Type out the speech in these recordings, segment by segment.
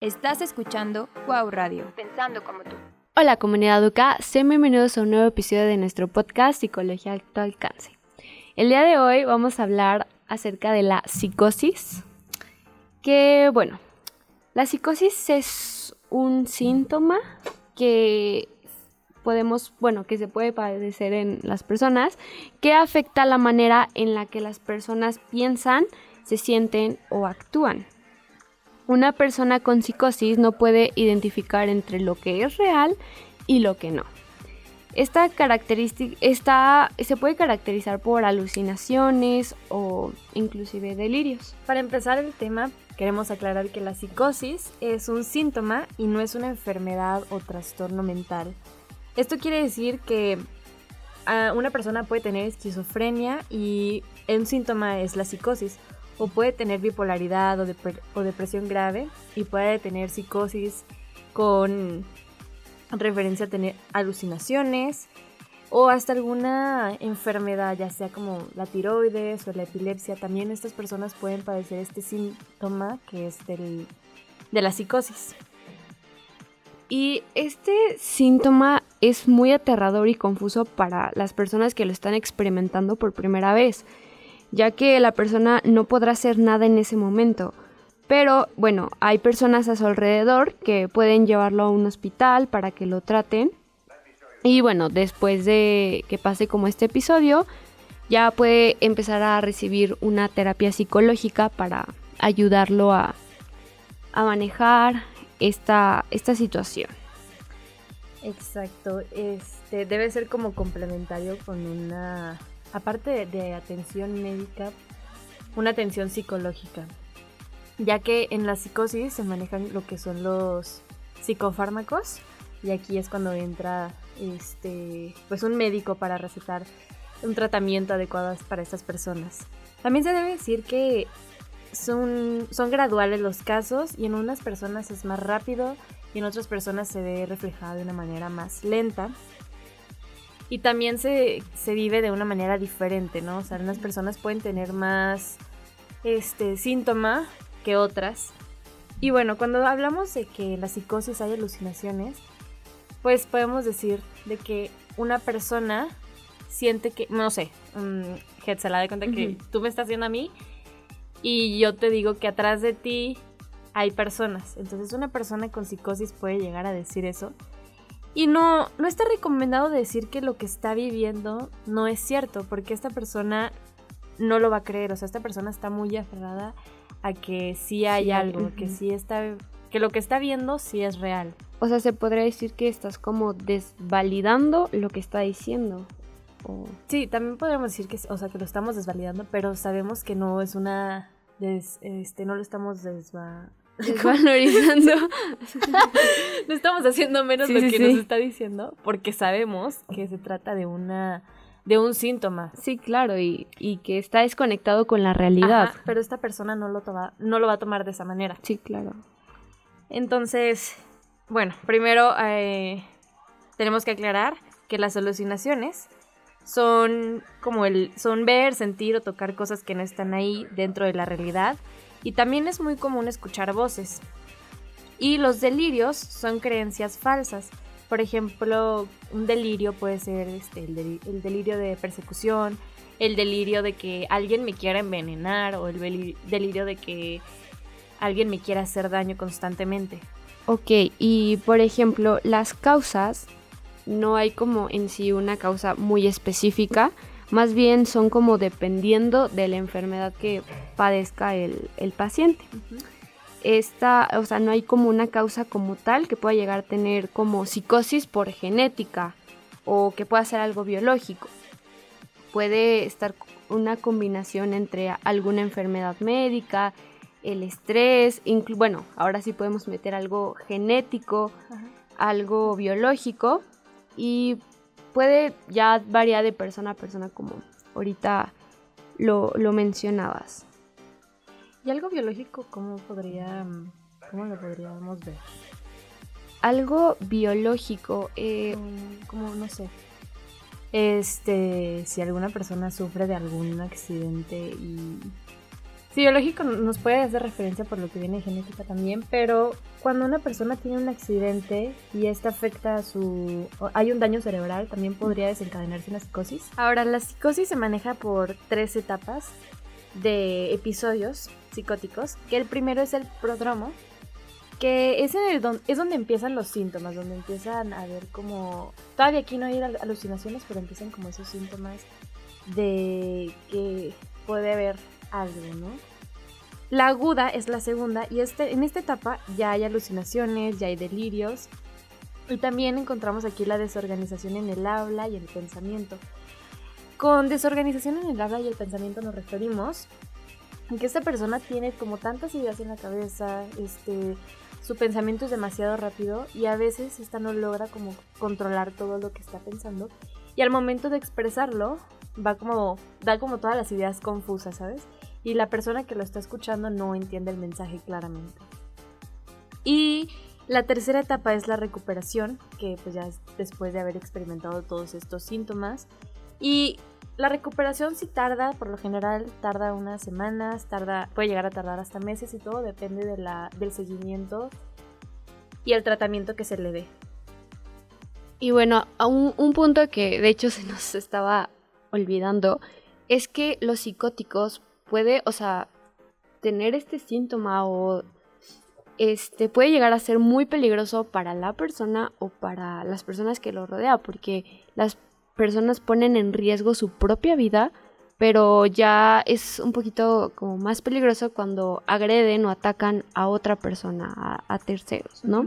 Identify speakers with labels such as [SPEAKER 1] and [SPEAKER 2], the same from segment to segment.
[SPEAKER 1] Estás escuchando Wow Radio, pensando como tú.
[SPEAKER 2] Hola comunidad Duca, sean bienvenidos a un nuevo episodio de nuestro podcast Psicología a tu alcance. El día de hoy vamos a hablar acerca de la psicosis, que bueno, la psicosis es un síntoma que podemos, bueno, que se puede padecer en las personas, que afecta la manera en la que las personas piensan, se sienten o actúan. Una persona con psicosis no puede identificar entre lo que es real y lo que no. Esta característica está, se puede caracterizar por alucinaciones o inclusive delirios.
[SPEAKER 3] Para empezar el tema, queremos aclarar que la psicosis es un síntoma y no es una enfermedad o trastorno mental. Esto quiere decir que ah, una persona puede tener esquizofrenia y un síntoma es la psicosis o puede tener bipolaridad o, depresión grave y puede tener psicosis con referencia a tener alucinaciones o hasta alguna enfermedad, ya sea como la tiroides o la epilepsia. También estas personas pueden padecer este síntoma que es del, de la psicosis.
[SPEAKER 2] Y este síntoma es muy aterrador y confuso para las personas que lo están experimentando por primera vez ya que la persona no podrá hacer nada en ese momento. Pero bueno, hay personas a su alrededor que pueden llevarlo a un hospital para que lo traten. Y bueno, después de que pase como este episodio, ya puede empezar a recibir una terapia psicológica para ayudarlo a, a manejar esta, esta situación.
[SPEAKER 3] Exacto, este debe ser como complementario con una aparte de, atención médica, una atención psicológica, ya que en la psicosis se manejan lo que son los psicofármacos y aquí es cuando entra este pues un médico para recetar un tratamiento adecuado para estas personas. También se debe decir que son, son graduales los casos y en unas personas es más rápido y en otras personas se ve reflejado de una manera más lenta y también se, vive de una manera diferente, ¿no? O sea, unas personas pueden tener más este síntoma que otras. Y bueno, cuando hablamos de que en la psicosis hay alucinaciones, pues podemos decir de que una persona siente que, no sé, um, se la de cuenta que tú me estás viendo a mí y yo te digo que atrás de ti hay personas. Entonces una persona con psicosis puede llegar a decir eso y no, no está recomendado decir que lo que está viviendo no es cierto, porque esta persona no lo va a creer. O sea, esta persona está muy aferrada a que sí hay algo, que sí está, que lo que está viendo sí es real.
[SPEAKER 2] O sea, se podría decir que estás como desvalidando lo que está diciendo.
[SPEAKER 3] Sí, también podríamos decir que, o sea, que lo estamos desvalidando, pero sabemos que no es una, este, no lo estamos desva
[SPEAKER 2] valorizando.
[SPEAKER 3] no estamos haciendo menos lo que nos está diciendo porque sabemos que se trata de una de un síntoma.
[SPEAKER 2] Sí, claro, y, que está desconectado con la realidad.
[SPEAKER 3] pero esta persona no lo, toma, no lo va a tomar de esa manera.
[SPEAKER 2] Sí, claro.
[SPEAKER 3] Entonces, bueno, primero eh, tenemos que aclarar que las alucinaciones son como el son ver, sentir o tocar cosas que no están ahí dentro de la realidad y también es muy común escuchar voces. Y los delirios son creencias falsas. Por ejemplo, un delirio puede ser este, el, delirio de persecución, el delirio de que alguien me quiera envenenar o el delirio de que alguien me quiera hacer daño constantemente.
[SPEAKER 2] Ok, y por ejemplo, las causas, no hay como en sí una causa muy específica, más bien son como dependiendo de la enfermedad que padezca el, paciente. Esta, o sea, no hay como una causa como tal que pueda llegar a tener como psicosis por genética o que pueda ser algo biológico. Puede estar una combinación entre alguna enfermedad médica, el estrés, bueno, ahora sí podemos meter algo genético, algo biológico y puede ya variar de persona a persona como ahorita lo, mencionabas.
[SPEAKER 3] ¿Y algo biológico cómo podría, cómo lo podríamos ver?
[SPEAKER 2] Algo biológico, eh,
[SPEAKER 3] como no sé, este, si alguna persona sufre de algún accidente y Sí, biológico nos puede hacer referencia por lo que viene de genética también, pero cuando una persona tiene un accidente y este afecta a su... hay un daño cerebral, también podría desencadenarse una psicosis. Ahora, la psicosis se maneja por tres etapas de episodios psicóticos, que el primero es el prodromo, que es, en el es donde empiezan los síntomas, donde empiezan a ver como... Todavía aquí no hay alucinaciones, pero empiezan como esos síntomas de que puede haber algo, ¿no? La aguda es la segunda y este, en esta etapa ya hay alucinaciones, ya hay delirios y también encontramos aquí la desorganización en el habla y el pensamiento. Con desorganización en el habla y el pensamiento nos referimos a que esta persona tiene como tantas ideas en la cabeza, este, su pensamiento es demasiado rápido y a veces esta no logra como controlar todo lo que está pensando y al momento de expresarlo va como da como todas las ideas confusas, ¿sabes? Y la persona que lo está escuchando no entiende el mensaje claramente. Y la tercera etapa es la recuperación, que pues ya es después de haber experimentado todos estos síntomas. Y la recuperación sí tarda, por lo general tarda unas semanas, tarda, puede llegar a tardar hasta meses y todo depende de la, del seguimiento y el tratamiento que se le dé.
[SPEAKER 2] Y bueno, un, un punto que de hecho se nos estaba olvidando es que los psicóticos puede, o sea, tener este síntoma o este puede llegar a ser muy peligroso para la persona o para las personas que lo rodea, porque las personas ponen en riesgo su propia vida, pero ya es un poquito como más peligroso cuando agreden o atacan a otra persona, a, terceros, ¿no?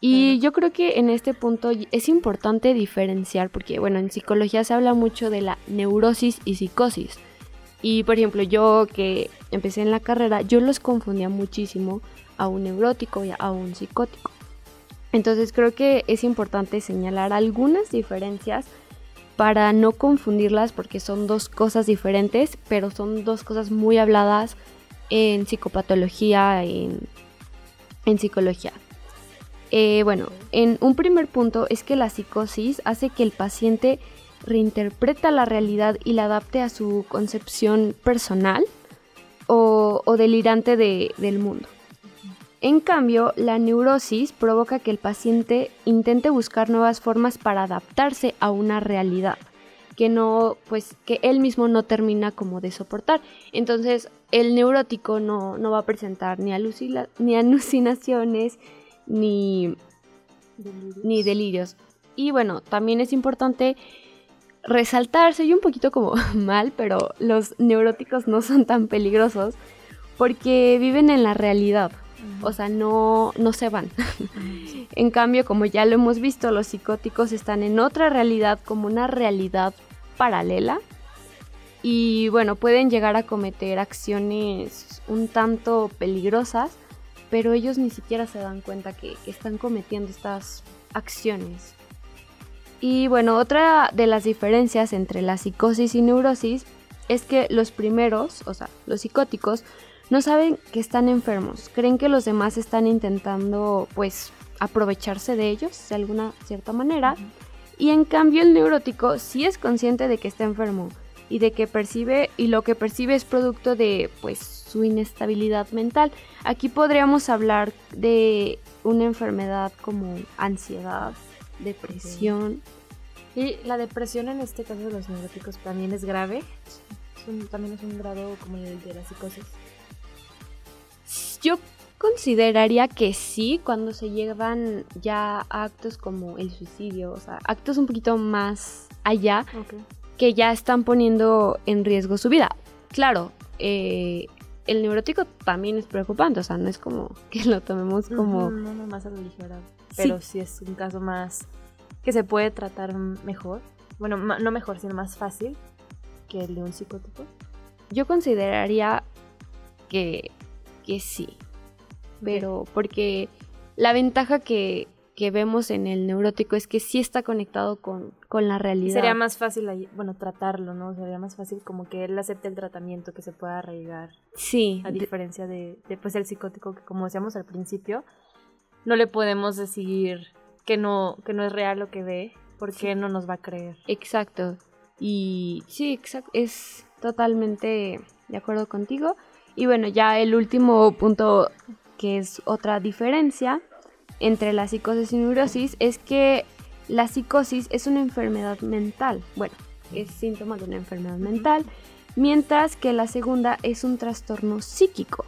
[SPEAKER 2] Y yo creo que en este punto es importante diferenciar, porque bueno, en psicología se habla mucho de la neurosis y psicosis. Y por ejemplo, yo que empecé en la carrera, yo los confundía muchísimo a un neurótico y a un psicótico. Entonces creo que es importante señalar algunas diferencias para no confundirlas porque son dos cosas diferentes, pero son dos cosas muy habladas en psicopatología, en, en psicología. Eh, bueno, en un primer punto es que la psicosis hace que el paciente reinterpreta la realidad y la adapte a su concepción personal o, delirante del mundo. En cambio, la neurosis provoca que el paciente intente buscar nuevas formas para adaptarse a una realidad que no, pues, que él mismo no termina como de soportar. Entonces, el neurótico no, va a presentar ni, ni alucinaciones ni ni delirios. Y bueno, también es importante resaltar, soy un poquito como mal, pero los neuróticos no son tan peligrosos porque viven en la realidad. O sea, no, no se van. en cambio, como ya lo hemos visto, los psicóticos están en otra realidad, como una realidad paralela. Y bueno, pueden llegar a cometer acciones un tanto peligrosas, pero ellos ni siquiera se dan cuenta que están cometiendo estas acciones. Y bueno, otra de las diferencias entre la psicosis y neurosis es que los primeros, o sea, los psicóticos, no saben que están enfermos, creen que los demás están intentando pues aprovecharse de ellos de alguna cierta manera. Y en cambio el neurótico sí es consciente de que está enfermo y de que percibe y lo que percibe es producto de pues su inestabilidad mental. Aquí podríamos hablar de una enfermedad como ansiedad, depresión.
[SPEAKER 3] Y la depresión en este caso de los neuróticos también es grave. también es un grado como el de la psicosis.
[SPEAKER 2] Yo consideraría que sí cuando se llevan ya a actos como el suicidio, o sea, actos un poquito más allá que ya están poniendo en riesgo su vida. Claro, eh, el neurótico también es preocupante, o sea, no es como que lo tomemos como...
[SPEAKER 3] no, no, más a la ligera, pero sí. es un caso más que se puede tratar mejor, bueno, no mejor, sino más fácil que el de un psicótico.
[SPEAKER 2] Yo consideraría que, que sí, pero porque la ventaja que, que vemos en el neurótico es que sí está conectado con, la realidad.
[SPEAKER 3] Sería más fácil, bueno, tratarlo, ¿no? Sería más fácil como que él acepte el tratamiento, que se pueda arraigar.
[SPEAKER 2] Sí.
[SPEAKER 3] A diferencia de, pues, el psicótico, que como decíamos al principio, no le podemos decir que no, que no es real lo que ve, porque no nos va a creer.
[SPEAKER 2] Exacto. Y sí, exacto, es totalmente de acuerdo contigo. Y bueno, ya el último punto que es otra diferencia entre la psicosis y neurosis es que la psicosis es una enfermedad mental. Bueno, es síntoma de una enfermedad mental, mientras que la segunda es un trastorno psíquico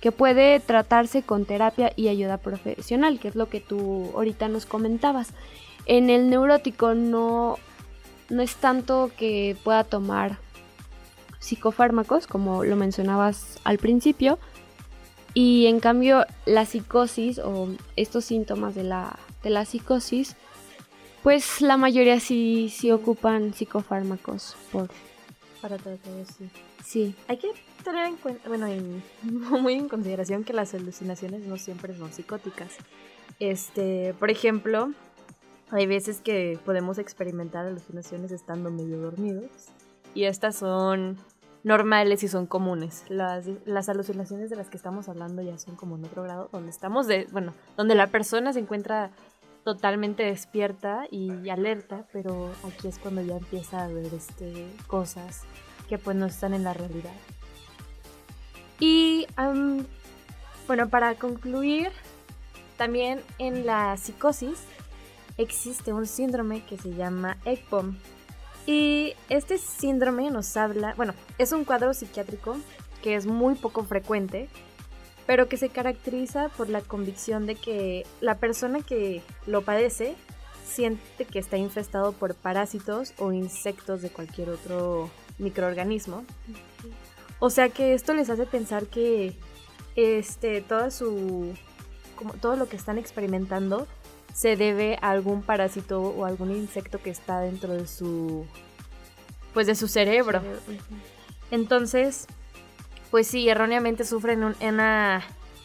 [SPEAKER 2] que puede tratarse con terapia y ayuda profesional, que es lo que tú ahorita nos comentabas. En el neurótico no, no es tanto que pueda tomar psicofármacos, como lo mencionabas al principio, y en cambio la psicosis o estos síntomas de la, de la psicosis, pues la mayoría sí, sí ocupan psicofármacos por...
[SPEAKER 3] Para tratar así.
[SPEAKER 2] Sí.
[SPEAKER 3] Hay que tener en cuenta, bueno, muy en consideración que las alucinaciones no siempre son psicóticas. Este, por ejemplo, hay veces que podemos experimentar alucinaciones estando medio dormidos y estas son normales y son comunes. Las, las alucinaciones de las que estamos hablando ya son como en otro grado, donde estamos de, bueno, donde la persona se encuentra totalmente despierta y alerta, pero aquí es cuando ya empieza a ver este, cosas que pues no están en la realidad. Y bueno, para concluir, también en la psicosis existe un síndrome que se llama ECPOM, y este síndrome nos habla, bueno, es un cuadro psiquiátrico que es muy poco frecuente, pero que se caracteriza por la convicción de que la persona que lo padece siente que está infestado por parásitos o insectos de cualquier otro microorganismo. O sea que esto les hace pensar que este toda su como todo lo que están experimentando se debe a algún parásito o algún insecto que está dentro de su pues de su cerebro. Entonces, pues sí, erróneamente sufren una,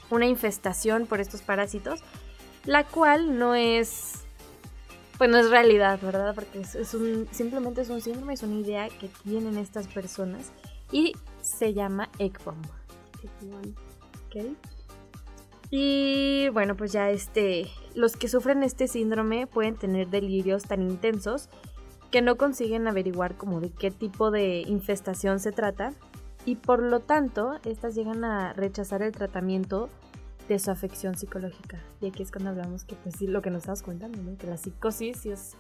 [SPEAKER 3] una infestación por estos parásitos, la cual no es pues no es realidad, ¿verdad? Porque es, un, simplemente es un síndrome, es una idea que tienen estas personas y se llama ECBOM. Y bueno, pues ya este, los que sufren este síndrome pueden tener delirios tan intensos que no consiguen averiguar como de qué tipo de infestación se trata y por lo tanto estas llegan a rechazar el tratamiento de su afección psicológica. Y aquí es cuando hablamos que pues sí, lo que nos estás contando, que la psicosis es,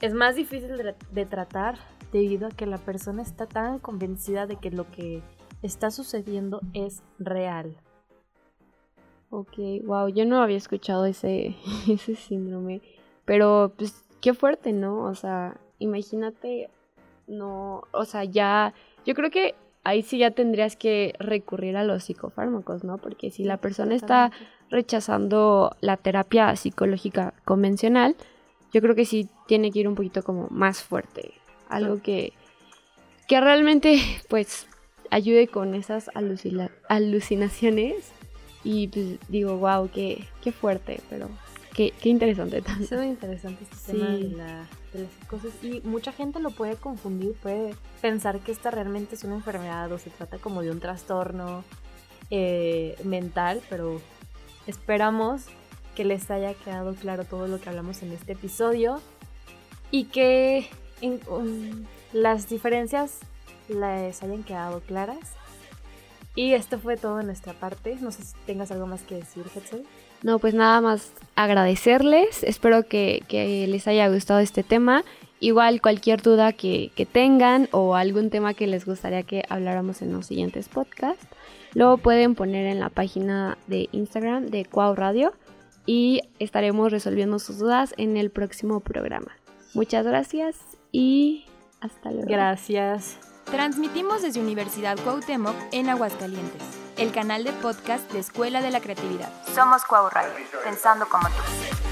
[SPEAKER 3] es más difícil de, de tratar debido a que la persona está tan convencida de que lo que está sucediendo es real.
[SPEAKER 2] Ok, wow, yo no había escuchado ese, ese síndrome, pero pues qué fuerte, ¿no? O sea, imagínate, no, o sea, ya, yo creo que ahí sí ya tendrías que recurrir a los psicofármacos, ¿no? Porque si la persona está rechazando la terapia psicológica convencional, yo creo que sí tiene que ir un poquito como más fuerte, algo que, que realmente, pues, ayude con esas alucinaciones. Y pues digo, wow, qué, qué fuerte, pero qué, qué interesante.
[SPEAKER 3] También. Es muy interesante este tema de, la, de las psicosis. Y mucha gente lo puede confundir, puede pensar que esta realmente es una enfermedad o se trata como de un trastorno eh, mental, pero esperamos que les haya quedado claro todo lo que hablamos en este episodio y que las diferencias les hayan quedado claras y esto fue todo de nuestra parte. No sé si tengas algo más que decir, Hetzel.
[SPEAKER 2] No, pues nada más agradecerles. Espero que, les haya gustado este tema. Igual cualquier duda que, que, tengan o algún tema que les gustaría que habláramos en los siguientes podcasts, lo pueden poner en la página de Instagram de Cuau Radio y estaremos resolviendo sus dudas en el próximo programa. Muchas gracias y hasta luego.
[SPEAKER 3] Gracias.
[SPEAKER 1] Transmitimos desde Universidad Cuauhtémoc en Aguascalientes, el canal de podcast de Escuela de la Creatividad. Somos Cuau Radio, pensando como tú.